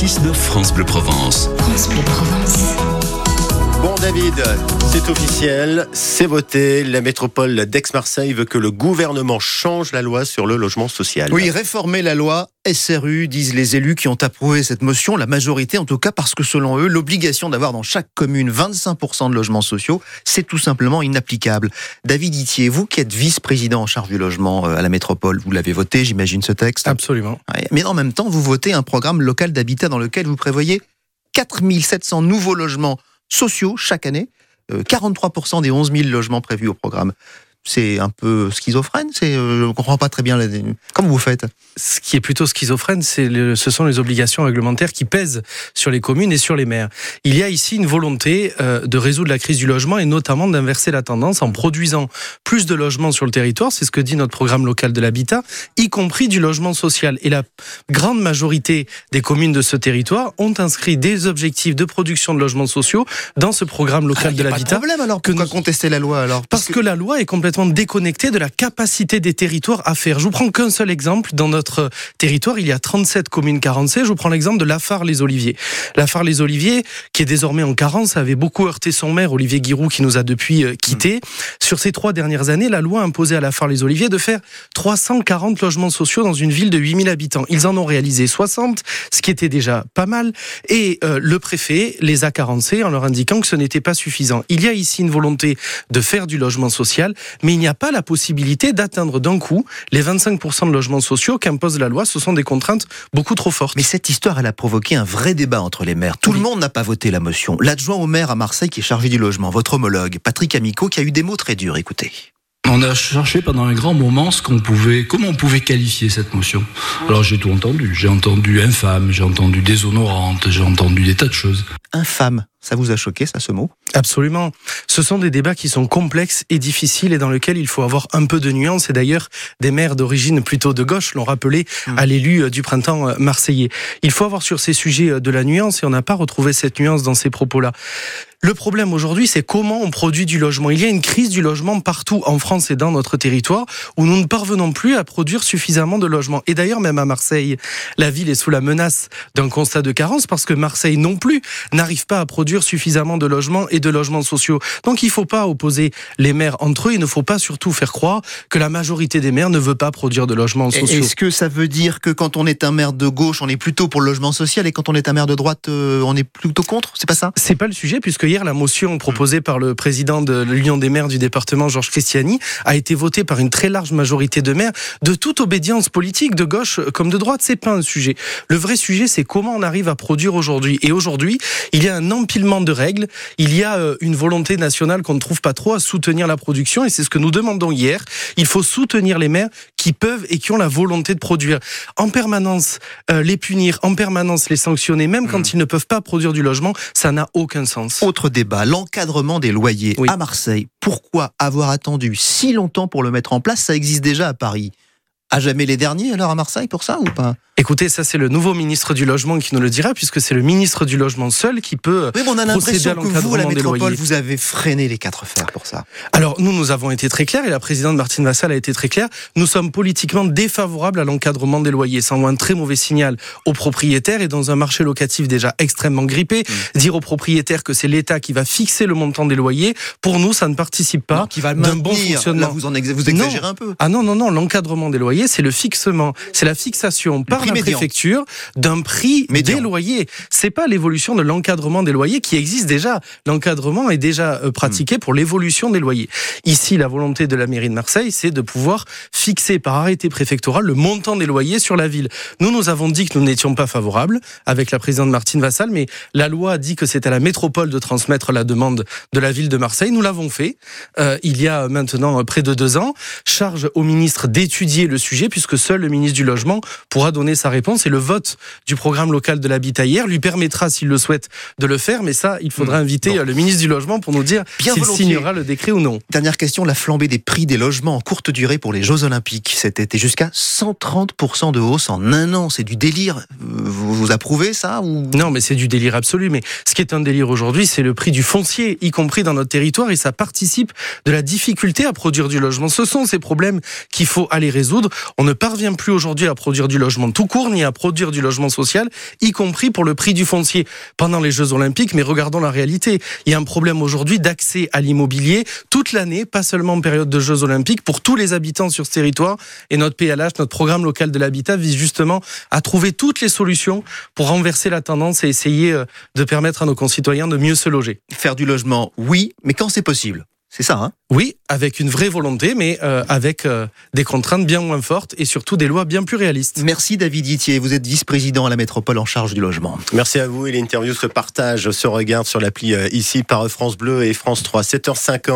6 de France Bleu Provence. France Bleu Provence. Bon David, c'est officiel, c'est voté. La métropole d'Aix-Marseille veut que le gouvernement change la loi sur le logement social. Oui, réformer la loi SRU, disent les élus qui ont approuvé cette motion, la majorité en tout cas, parce que selon eux, l'obligation d'avoir dans chaque commune 25% de logements sociaux, c'est tout simplement inapplicable. David Itier, vous qui êtes vice-président en charge du logement euh, à la métropole, vous l'avez voté, j'imagine, ce texte Absolument. Mais en même temps, vous votez un programme local d'habitat dans lequel vous prévoyez 4700 nouveaux logements sociaux chaque année, euh, 43% des 11 000 logements prévus au programme. C'est un peu schizophrène, c'est, euh, je ne comprends pas très bien. La... Comment vous faites? Ce qui est plutôt schizophrène, c'est le- ce sont les obligations réglementaires qui pèsent sur les communes et sur les maires. Il y a ici une volonté euh, de résoudre la crise du logement et notamment d'inverser la tendance en produisant plus de logements sur le territoire. C'est ce que dit notre programme local de l'habitat, y compris du logement social. Et la grande majorité des communes de ce territoire ont inscrit des objectifs de production de logements sociaux dans ce programme local Ah, de a pas de l'habitat. problème alors. que nous- contester la loi alors? Parce que la loi est complètement déconnectée de la capacité des territoires à faire. Je vous prends qu'un seul exemple. Dans notre territoire, il y a 37 communes carencées. Je vous prends l'exemple de Lafare-les-Oliviers. Lafare-les-Oliviers, qui est désormais en carence, avait beaucoup heurté son maire, Olivier Guiroux, qui nous a depuis euh, quittés. Sur ces trois dernières années, la loi a imposé à Lafare-les-Oliviers de faire 340 logements sociaux dans une ville de 8000 habitants. Ils en ont réalisé 60, ce qui était déjà pas mal. Et euh, le préfet les a carencés en leur indiquant que ce n'était pas suffisant. Il y a ici une volonté de faire du logement social, mais il n'y a pas la possibilité d'atteindre d'un coup les 25% de logements sociaux qu'impose la loi. Ce sont des contraintes beaucoup trop fortes. Mais cette histoire, elle a provoqué un vrai débat entre les maires. Tout Oui. le monde n'a pas voté la motion. L'adjoint au maire à Marseille qui est chargé du logement, votre homologue, Patrick Amico, qui a eu des mots très durs. Écoutez. On a cherché pendant un grand moment ce qu'on pouvait, comment on pouvait qualifier cette motion. Alors j'ai tout entendu. J'ai entendu infâme, j'ai entendu déshonorante, j'ai entendu des tas de choses. Infâme. Ça vous a choqué, ça, ce mot? Absolument. Ce sont des débats qui sont complexes et difficiles et dans lesquels il faut avoir un peu de nuance. Et d'ailleurs, des maires d'origine plutôt de gauche l'ont rappelé à l'élu euh, du printemps euh, marseillais. Il faut avoir sur ces sujets euh, de la nuance et on n'a pas retrouvé cette nuance dans ces propos-là. Le problème aujourd'hui, c'est comment on produit du logement. Il y a une crise du logement partout en France et dans notre territoire où nous ne parvenons plus à produire suffisamment de logements. Et d'ailleurs, même à Marseille, la ville est sous la menace d'un constat de carence parce que Marseille non plus n'arrive pas à produire suffisamment de logements et de logements sociaux. Donc il ne faut pas opposer les maires entre eux. Il ne faut pas surtout faire croire que la majorité des maires ne veut pas produire de logements sociaux. Est-ce que ça veut dire que quand on est un maire de gauche, on est plutôt pour le logement social et quand on est un maire de droite, euh, on est plutôt contre? C'est pas ça? C'est pas le sujet, puisque hier, la motion proposée par le président de l'Union des maires du département, Georges Christiani, a été votée par une très large majorité de maires de toute obédience politique, de gauche comme de droite. C'est pas un sujet. Le vrai sujet, c'est comment on arrive à produire aujourd'hui. Et aujourd'hui, il y a un empilement de règles. Il y a euh, une volonté nationale qu'on ne trouve pas trop à soutenir la production. Et c'est ce que nous demandons hier. Il faut soutenir les maires qui peuvent et qui ont la volonté de produire. En permanence, euh, les punir, en permanence, les sanctionner, même quand ils ne peuvent pas produire du logement, ça n'a aucun sens. Autre débat, l'encadrement des loyers Oui. à Marseille. Pourquoi avoir attendu si longtemps pour le mettre en place? Ça existe déjà à Paris. À jamais les derniers alors à Marseille pour ça ou pas? Écoutez, ça c'est le nouveau ministre du Logement qui nous le dira, puisque c'est le ministre du Logement seul qui peut Oui, mais on a à l'impression que vous, à la métropole, vous avez freiné les quatre fers pour ça. Alors nous, nous avons été très clairs, et la présidente Martine Vassal a été très claire, nous sommes politiquement défavorables à l'encadrement des loyers. Ça envoie un très mauvais signal aux propriétaires, et dans un marché locatif déjà extrêmement grippé, dire aux propriétaires que c'est l'État qui va fixer le montant des loyers, pour nous, ça ne participe pas Non, qui va d'un bon fonctionnement. Là, vous, en exa- vous exagérez un peu. Ah non, non, non, l'encadrement des loyers, c'est le fixement, c'est la fixation par la médian. préfecture d'un prix Médian. des loyers. C'est pas l'évolution de l'encadrement des loyers qui existe déjà. L'encadrement est déjà euh, pratiqué pour l'évolution des loyers. Ici, la volonté de la mairie de Marseille, c'est de pouvoir fixer par arrêté préfectoral le montant des loyers sur la ville. Nous, nous avons dit que nous n'étions pas favorables avec la présidente Martine Vassal, mais la loi dit que c'est à la métropole de transmettre la demande de la ville de Marseille. Nous l'avons fait euh, il y a maintenant euh, près de deux ans. Charge au ministre d'étudier le sujet, puisque seul le ministre du Logement pourra donner sa réponse. Et le vote du programme local de l'habitat hier lui permettra, s'il le souhaite, de le faire. Mais ça, il faudra inviter Bon. euh, le ministre du Logement pour nous dire s'il signera le décret ou non. Dernière question, la flambée des prix des logements en courte durée pour les Jeux Olympiques cet été, jusqu'à 130% de hausse en un an. C'est du délire. Vous approuvez ça ou... Non, mais c'est du délire absolu. Mais ce qui est un délire aujourd'hui, c'est le prix du foncier, y compris dans notre territoire, et ça participe de la difficulté à produire du logement. Ce sont ces problèmes qu'il faut aller résoudre. On ne parvient plus aujourd'hui à produire du logement tout court, ni à produire du logement social, y compris pour le prix du foncier pendant les Jeux Olympiques. Mais regardons la réalité. Il y a un problème aujourd'hui d'accès à l'immobilier toute l'année, pas seulement en période de Jeux Olympiques, pour tous les habitants sur ce territoire. Et notre PLH, notre programme local de l'habitat, vise justement à trouver toutes les solutions pour renverser la tendance et essayer euh, de permettre à nos concitoyens de mieux se loger. Faire du logement, oui, mais quand c'est possible. C'est ça, hein? Oui, avec une vraie volonté, mais euh, avec euh, des contraintes bien moins fortes et surtout des lois bien plus réalistes. Merci David Itier, vous êtes vice-président à la métropole en charge du logement. Merci à vous et l'interview se partage, se regarde sur l'appli ici par France Bleu et France 3, 7h50.